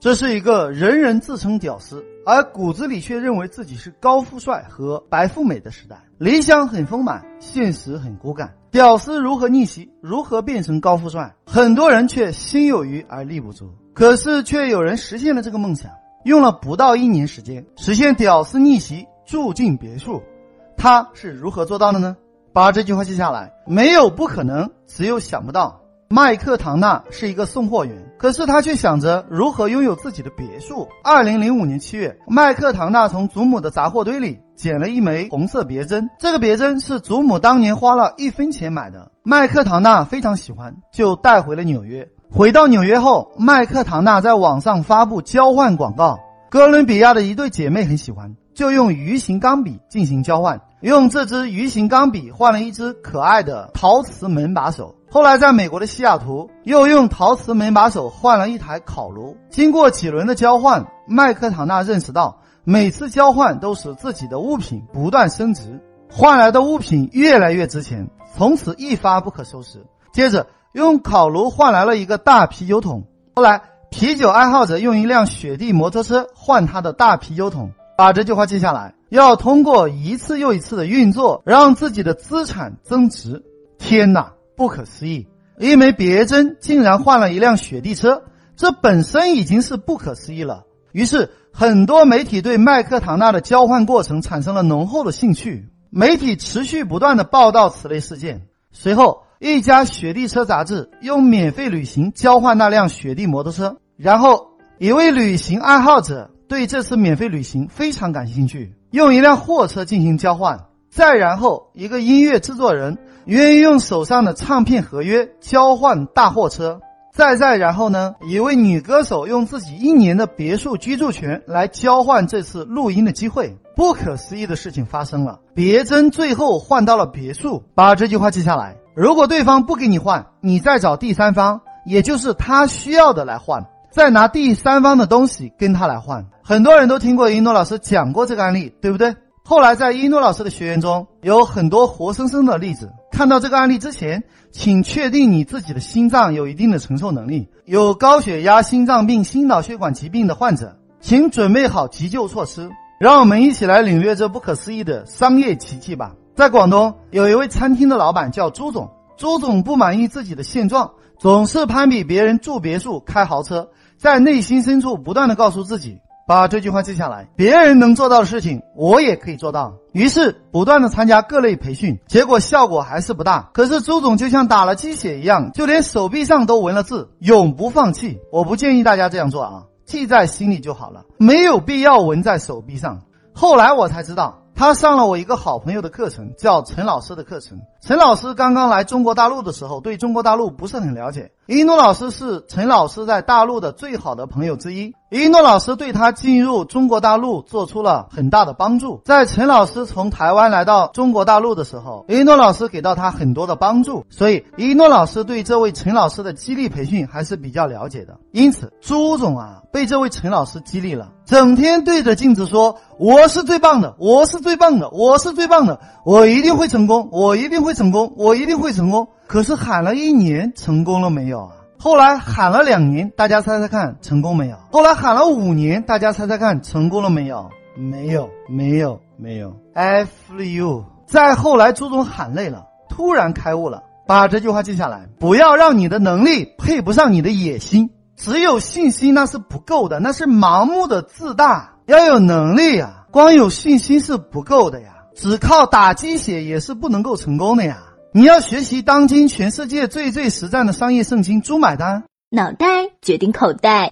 这是一个人人自称屌丝，而骨子里却认为自己是高富帅和白富美的时代。理想很丰满，现实很骨感。屌丝如何逆袭？如何变成高富帅？很多人却心有余而力不足。可是，却有人实现了这个梦想，用了不到一年时间实现屌丝逆袭，住进别墅。他是如何做到的呢？把这句话记下来：没有不可能，只有想不到。麦克唐纳是一个送货员，可是他却想着如何拥有自己的别墅。二零零五年七月，麦克唐纳从祖母的杂货堆里捡了一枚红色别针，这个别针是祖母当年花了一分钱买的。麦克唐纳非常喜欢，就带回了纽约。回到纽约后，麦克唐纳在网上发布交换广告。哥伦比亚的一对姐妹很喜欢，就用鱼形钢笔进行交换，用这支鱼形钢笔换了一只可爱的陶瓷门把手。后来，在美国的西雅图，又用陶瓷门把手换了一台烤炉。经过几轮的交换，麦克唐纳认识到，每次交换都使自己的物品不断升值，换来的物品越来越值钱，从此一发不可收拾。接着，用烤炉换来了一个大啤酒桶。后来，啤酒爱好者用一辆雪地摩托车换他的大啤酒桶。把这句话记下来：要通过一次又一次的运作，让自己的资产增值。天哪！不可思议，一枚别针竟然换了一辆雪地车，这本身已经是不可思议了。于是，很多媒体对麦克唐纳的交换过程产生了浓厚的兴趣，媒体持续不断的报道此类事件。随后，一家雪地车杂志用免费旅行交换那辆雪地摩托车，然后一位旅行爱好者对这次免费旅行非常感兴趣，用一辆货车进行交换。再然后，一个音乐制作人愿意用手上的唱片合约交换大货车。再再然后呢，一位女歌手用自己一年的别墅居住权来交换这次录音的机会。不可思议的事情发生了，别针最后换到了别墅。把这句话记下来：如果对方不给你换，你再找第三方，也就是他需要的来换，再拿第三方的东西跟他来换。很多人都听过一诺老师讲过这个案例，对不对？后来，在一诺老师的学员中有很多活生生的例子。看到这个案例之前，请确定你自己的心脏有一定的承受能力。有高血压、心脏病、心脑血管疾病的患者，请准备好急救措施。让我们一起来领略这不可思议的商业奇迹吧。在广东，有一位餐厅的老板叫朱总。朱总不满意自己的现状，总是攀比别人住别墅、开豪车，在内心深处不断的告诉自己。把这句话记下来，别人能做到的事情，我也可以做到。于是不断的参加各类培训，结果效果还是不大。可是朱总就像打了鸡血一样，就连手臂上都纹了字，永不放弃。我不建议大家这样做啊，记在心里就好了，没有必要纹在手臂上。后来我才知道。他上了我一个好朋友的课程，叫陈老师的课程。陈老师刚刚来中国大陆的时候，对中国大陆不是很了解。一诺老师是陈老师在大陆的最好的朋友之一，一诺老师对他进入中国大陆做出了很大的帮助。在陈老师从台湾来到中国大陆的时候，一诺老师给到他很多的帮助，所以一诺老师对这位陈老师的激励培训还是比较了解的。因此，朱总啊，被这位陈老师激励了。整天对着镜子说：“我是最棒的，我是最棒的，我是最棒的，我一定会成功，我一定会成功，我一定会成功。”可是喊了一年，成功了没有啊？后来喊了两年，大家猜猜看，成功没有？后来喊了五年，大家猜猜看，成功了没有？没有，没有，没有。F you。再后来，朱总喊累了，突然开悟了，把这句话记下来：不要让你的能力配不上你的野心。只有信心那是不够的，那是盲目的自大。要有能力呀，光有信心是不够的呀，只靠打鸡血也是不能够成功的呀。你要学习当今全世界最最实战的商业圣经《猪买单》，脑袋决定口袋，《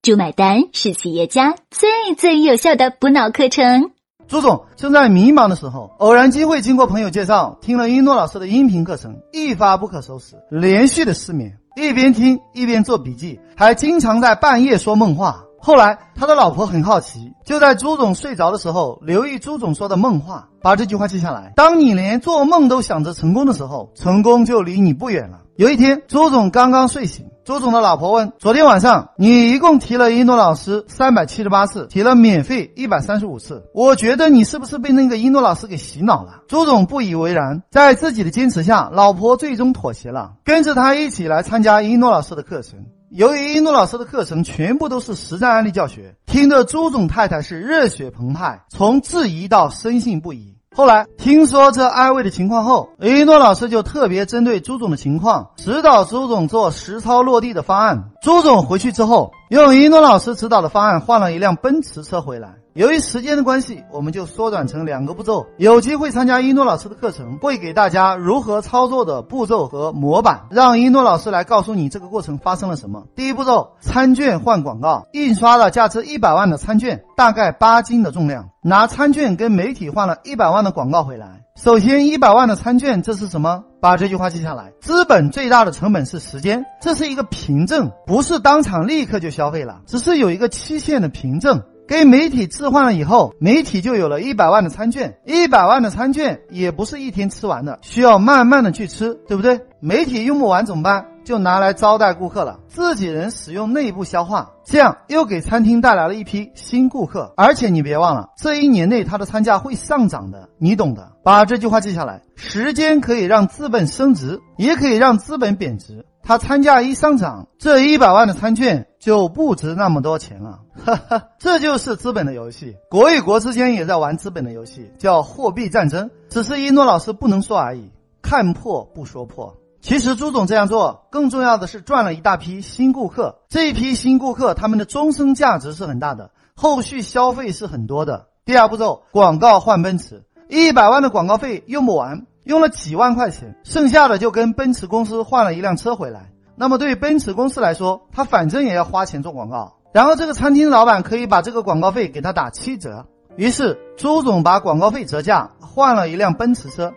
猪买单》是企业家最最有效的补脑课程。朱总正在迷茫的时候，偶然机会经过朋友介绍，听了一诺老师的音频课程，一发不可收拾，连续的失眠。一边听一边做笔记，还经常在半夜说梦话。后来他的老婆很好奇，就在朱总睡着的时候，留意朱总说的梦话，把这句话记下来。当你连做梦都想着成功的时候，成功就离你不远了。有一天，朱总刚刚睡醒。朱总的老婆问：“昨天晚上你一共提了一诺老师三百七十八次，提了免费一百三十五次，我觉得你是不是被那个一诺老师给洗脑了？”朱总不以为然，在自己的坚持下，老婆最终妥协了，跟着他一起来参加一诺老师的课程。由于一诺老师的课程全部都是实战案例教学，听得朱总太太是热血澎湃，从质疑到深信不疑。后来听说这艾薇的情况后，一诺老师就特别针对朱总的情况，指导朱总做实操落地的方案。朱总回去之后，用一诺老师指导的方案换了一辆奔驰车回来。由于时间的关系，我们就缩短成两个步骤。有机会参加一诺老师的课程，会给大家如何操作的步骤和模板，让一诺老师来告诉你这个过程发生了什么。第一步骤：餐券换广告，印刷了价值一百万的餐券，大概八斤的重量，拿餐券跟媒体换了一百万的广告回来。首先，一百万的餐券，这是什么？把这句话记下来。资本最大的成本是时间，这是一个凭证，不是当场立刻就消费了，只是有一个期限的凭证。给媒体置换了以后，媒体就有了一百万的餐券。一百万的餐券也不是一天吃完的，需要慢慢的去吃，对不对？媒体用不完怎么办？就拿来招待顾客了，自己人使用内部消化，这样又给餐厅带来了一批新顾客。而且你别忘了，这一年内它的餐价会上涨的，你懂的。把这句话记下来：时间可以让资本升值，也可以让资本贬值。它餐价一上涨，这一百万的餐券就不值那么多钱了。哈哈，这就是资本的游戏。国与国之间也在玩资本的游戏，叫货币战争。只是一诺老师不能说而已，看破不说破。其实朱总这样做，更重要的是赚了一大批新顾客。这一批新顾客，他们的终身价值是很大的，后续消费是很多的。第二步骤，广告换奔驰，一百万的广告费用不完。用了几万块钱，剩下的就跟奔驰公司换了一辆车回来。那么对于奔驰公司来说，他反正也要花钱做广告，然后这个餐厅老板可以把这个广告费给他打七折。于是朱总把广告费折价换了一辆奔驰车。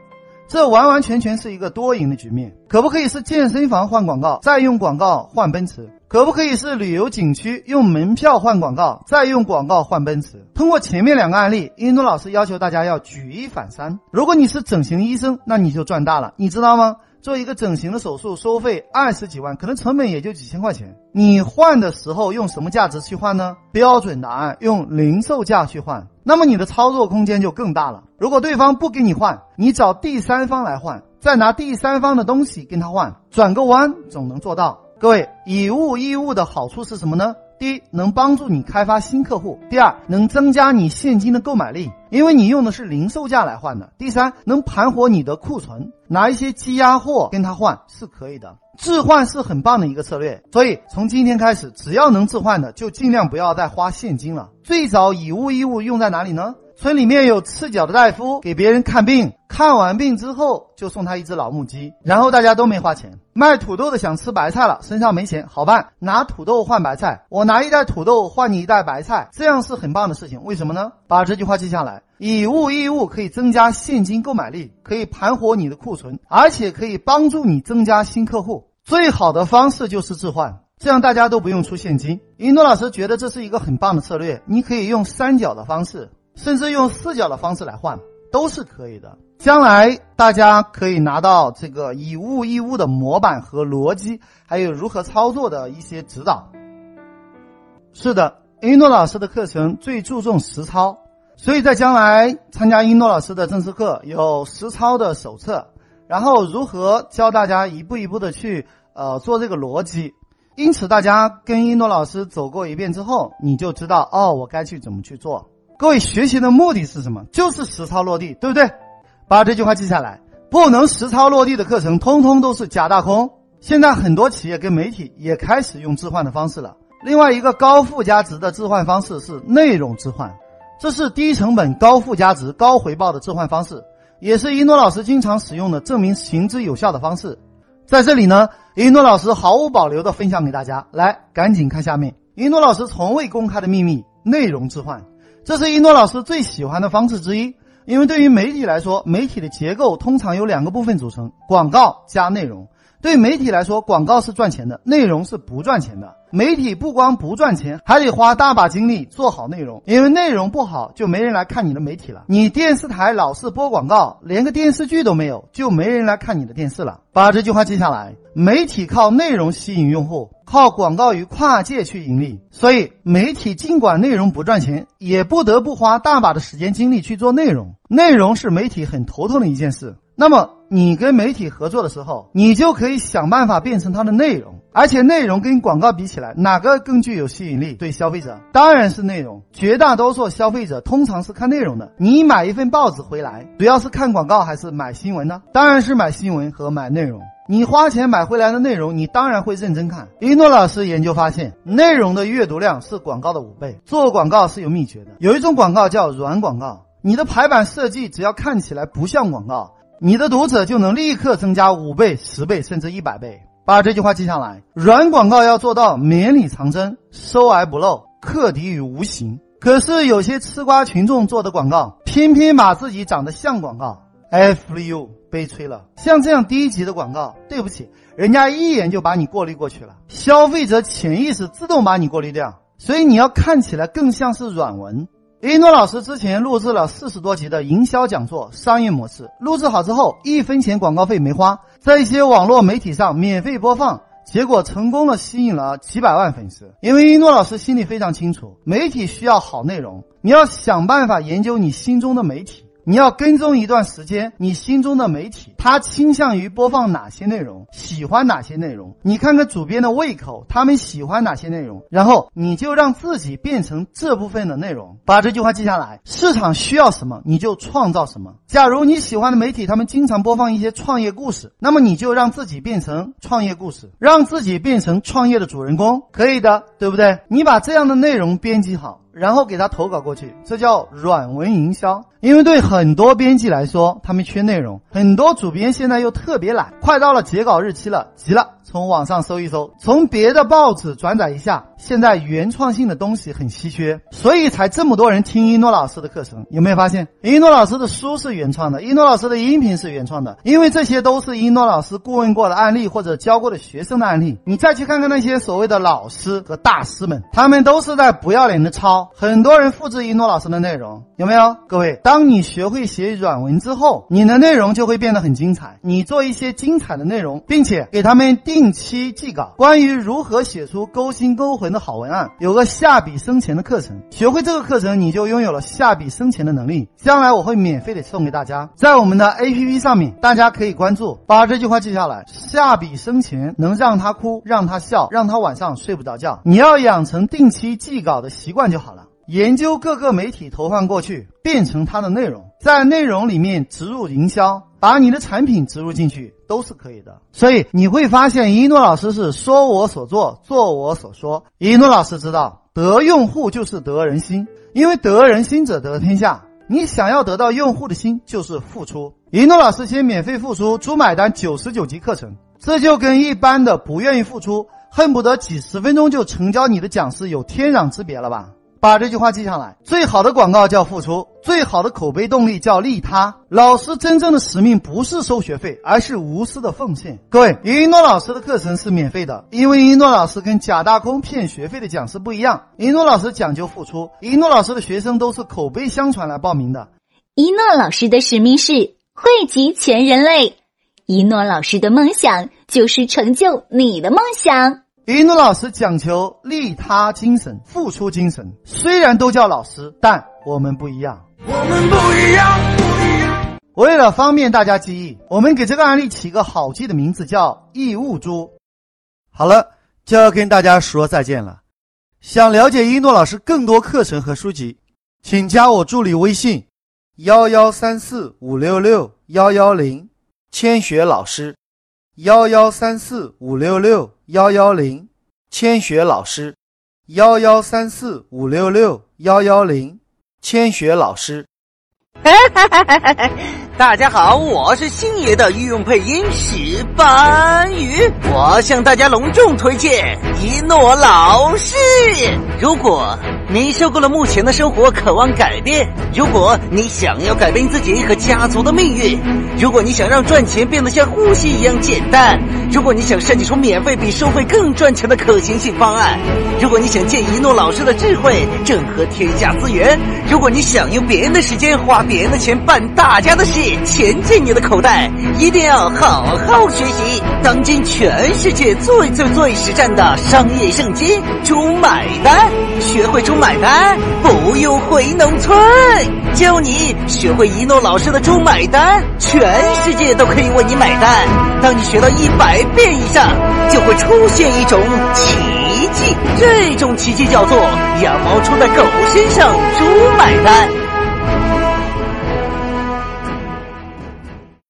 这完完全全是一个多赢的局面，可不可以是健身房换广告，再用广告换奔驰？可不可以是旅游景区用门票换广告，再用广告换奔驰？通过前面两个案例，印度老师要求大家要举一反三。如果你是整形医生，那你就赚大了，你知道吗？做一个整形的手术收费二十几万，可能成本也就几千块钱。你换的时候用什么价值去换呢？标准答案用零售价去换，那么你的操作空间就更大了。如果对方不给你换，你找第三方来换，再拿第三方的东西跟他换，转个弯总能做到。各位，以物易物的好处是什么呢？第一，能帮助你开发新客户；第二，能增加你现金的购买力，因为你用的是零售价来换的；第三，能盘活你的库存，拿一些积压货跟他换是可以的。置换是很棒的一个策略，所以从今天开始，只要能置换的，就尽量不要再花现金了。最早以物易物用在哪里呢？村里面有赤脚的大夫给别人看病，看完病之后就送他一只老母鸡，然后大家都没花钱。卖土豆的想吃白菜了，身上没钱，好办，拿土豆换白菜。我拿一袋土豆换你一袋白菜，这样是很棒的事情。为什么呢？把这句话记下来：以物易物可以增加现金购买力，可以盘活你的库存，而且可以帮助你增加新客户。最好的方式就是置换，这样大家都不用出现金。印度老师觉得这是一个很棒的策略，你可以用三角的方式。甚至用四角的方式来换都是可以的。将来大家可以拿到这个以物易物的模板和逻辑，还有如何操作的一些指导。是的，英诺老师的课程最注重实操，所以在将来参加英诺老师的正式课有实操的手册，然后如何教大家一步一步的去呃做这个逻辑。因此，大家跟英诺老师走过一遍之后，你就知道哦，我该去怎么去做。各位学习的目的是什么？就是实操落地，对不对？把这句话记下来。不能实操落地的课程，通通都是假大空。现在很多企业跟媒体也开始用置换的方式了。另外一个高附加值的置换方式是内容置换，这是低成本、高附加值、高回报的置换方式，也是一诺老师经常使用的证明行之有效的方式。在这里呢，一诺老师毫无保留的分享给大家。来，赶紧看下面，一诺老师从未公开的秘密：内容置换。这是一诺老师最喜欢的方式之一，因为对于媒体来说，媒体的结构通常由两个部分组成：广告加内容。对媒体来说，广告是赚钱的，内容是不赚钱的。媒体不光不赚钱，还得花大把精力做好内容，因为内容不好，就没人来看你的媒体了。你电视台老是播广告，连个电视剧都没有，就没人来看你的电视了。把这句话记下来：媒体靠内容吸引用户，靠广告与跨界去盈利。所以，媒体尽管内容不赚钱，也不得不花大把的时间精力去做内容。内容是媒体很头痛的一件事。那么，你跟媒体合作的时候，你就可以想办法变成它的内容。而且，内容跟广告比起来，哪个更具有吸引力？对消费者，当然是内容。绝大多数消费者通常是看内容的。你买一份报纸回来，主要是看广告还是买新闻呢？当然是买新闻和买内容。你花钱买回来的内容，你当然会认真看。一诺老师研究发现，内容的阅读量是广告的五倍。做广告是有秘诀的，有一种广告叫软广告，你的排版设计只要看起来不像广告。你的读者就能立刻增加五倍、十倍，甚至一百倍。把这句话记下来：软广告要做到绵里藏针、收而不漏、克敌于无形。可是有些吃瓜群众做的广告，偏偏把自己长得像广告，F U 悲催了。像这样低级的广告，对不起，人家一眼就把你过滤过去了，消费者潜意识自动把你过滤掉。所以你要看起来更像是软文。一诺老师之前录制了四十多集的营销讲座，商业模式录制好之后，一分钱广告费没花，在一些网络媒体上免费播放，结果成功的吸引了几百万粉丝。因为一诺老师心里非常清楚，媒体需要好内容，你要想办法研究你心中的媒体。你要跟踪一段时间，你心中的媒体，他倾向于播放哪些内容，喜欢哪些内容？你看看主编的胃口，他们喜欢哪些内容？然后你就让自己变成这部分的内容，把这句话记下来。市场需要什么，你就创造什么。假如你喜欢的媒体，他们经常播放一些创业故事，那么你就让自己变成创业故事，让自己变成创业的主人公，可以的，对不对？你把这样的内容编辑好。然后给他投稿过去，这叫软文营销。因为对很多编辑来说，他们缺内容，很多主编现在又特别懒，快到了截稿日期了，急了。从网上搜一搜，从别的报纸转载一下。现在原创性的东西很稀缺，所以才这么多人听一诺老师的课程。有没有发现，一诺老师的书是原创的，一诺老师的音频是原创的？因为这些都是一诺老师顾问过的案例或者教过的学生的案例。你再去看看那些所谓的老师和大师们，他们都是在不要脸的抄。很多人复制一诺老师的内容，有没有？各位，当你学会写软文之后，你的内容就会变得很精彩。你做一些精彩的内容，并且给他们定。定期寄稿，关于如何写出勾心勾魂的好文案，有个下笔生钱的课程。学会这个课程，你就拥有了下笔生钱的能力。将来我会免费的送给大家，在我们的 APP 上面，大家可以关注，把这句话记下来：下笔生钱能让他哭，让他笑，让他晚上睡不着觉。你要养成定期寄稿的习惯就好了。研究各个媒体投放过去，变成它的内容，在内容里面植入营销，把你的产品植入进去。都是可以的，所以你会发现一诺老师是说我所做，做我所说。一诺老师知道，得用户就是得人心，因为得人心者得天下。你想要得到用户的心，就是付出。一诺老师先免费付出主买单九十九级课程，这就跟一般的不愿意付出，恨不得几十分钟就成交你的讲师有天壤之别了吧？把这句话记下来。最好的广告叫付出，最好的口碑动力叫利他。老师真正的使命不是收学费，而是无私的奉献。各位，一诺老师的课程是免费的，因为一诺老师跟假大空骗学费的讲师不一样。一诺老师讲究付出，一诺老师的学生都是口碑相传来报名的。一诺老师的使命是惠及全人类，一诺老师的梦想就是成就你的梦想。一诺老师讲求利他精神、付出精神。虽然都叫老师，但我们不一样。我们不一样，不一样。为了方便大家记忆，我们给这个案例起个好记的名字，叫“义务猪”。好了，就要跟大家说再见了。想了解一诺老师更多课程和书籍，请加我助理微信：幺幺三四五六六幺幺零，千雪老师。幺幺三四五六六幺幺零，千雪老师。幺幺三四五六六幺幺零，千雪老师。大家好，我是星爷的御用配音史斑鱼，我向大家隆重推荐一诺老师。如果你受够了目前的生活，渴望改变；如果你想要改变自己和家族的命运；如果你想让赚钱变得像呼吸一样简单；如果你想设计出免费比收费更赚钱的可行性方案；如果你想借一诺老师的智慧整合天下资源；如果你想用别人的时间花别人的钱办大家的事，钱进你的口袋，一定要好好学习当今全世界最最最实战的商业圣经——猪买单，学会猪。买单，不用回农村，教你学会一诺老师的猪买单，全世界都可以为你买单。当你学到一百遍以上，就会出现一种奇迹，这种奇迹叫做羊毛出在狗身上，猪买单。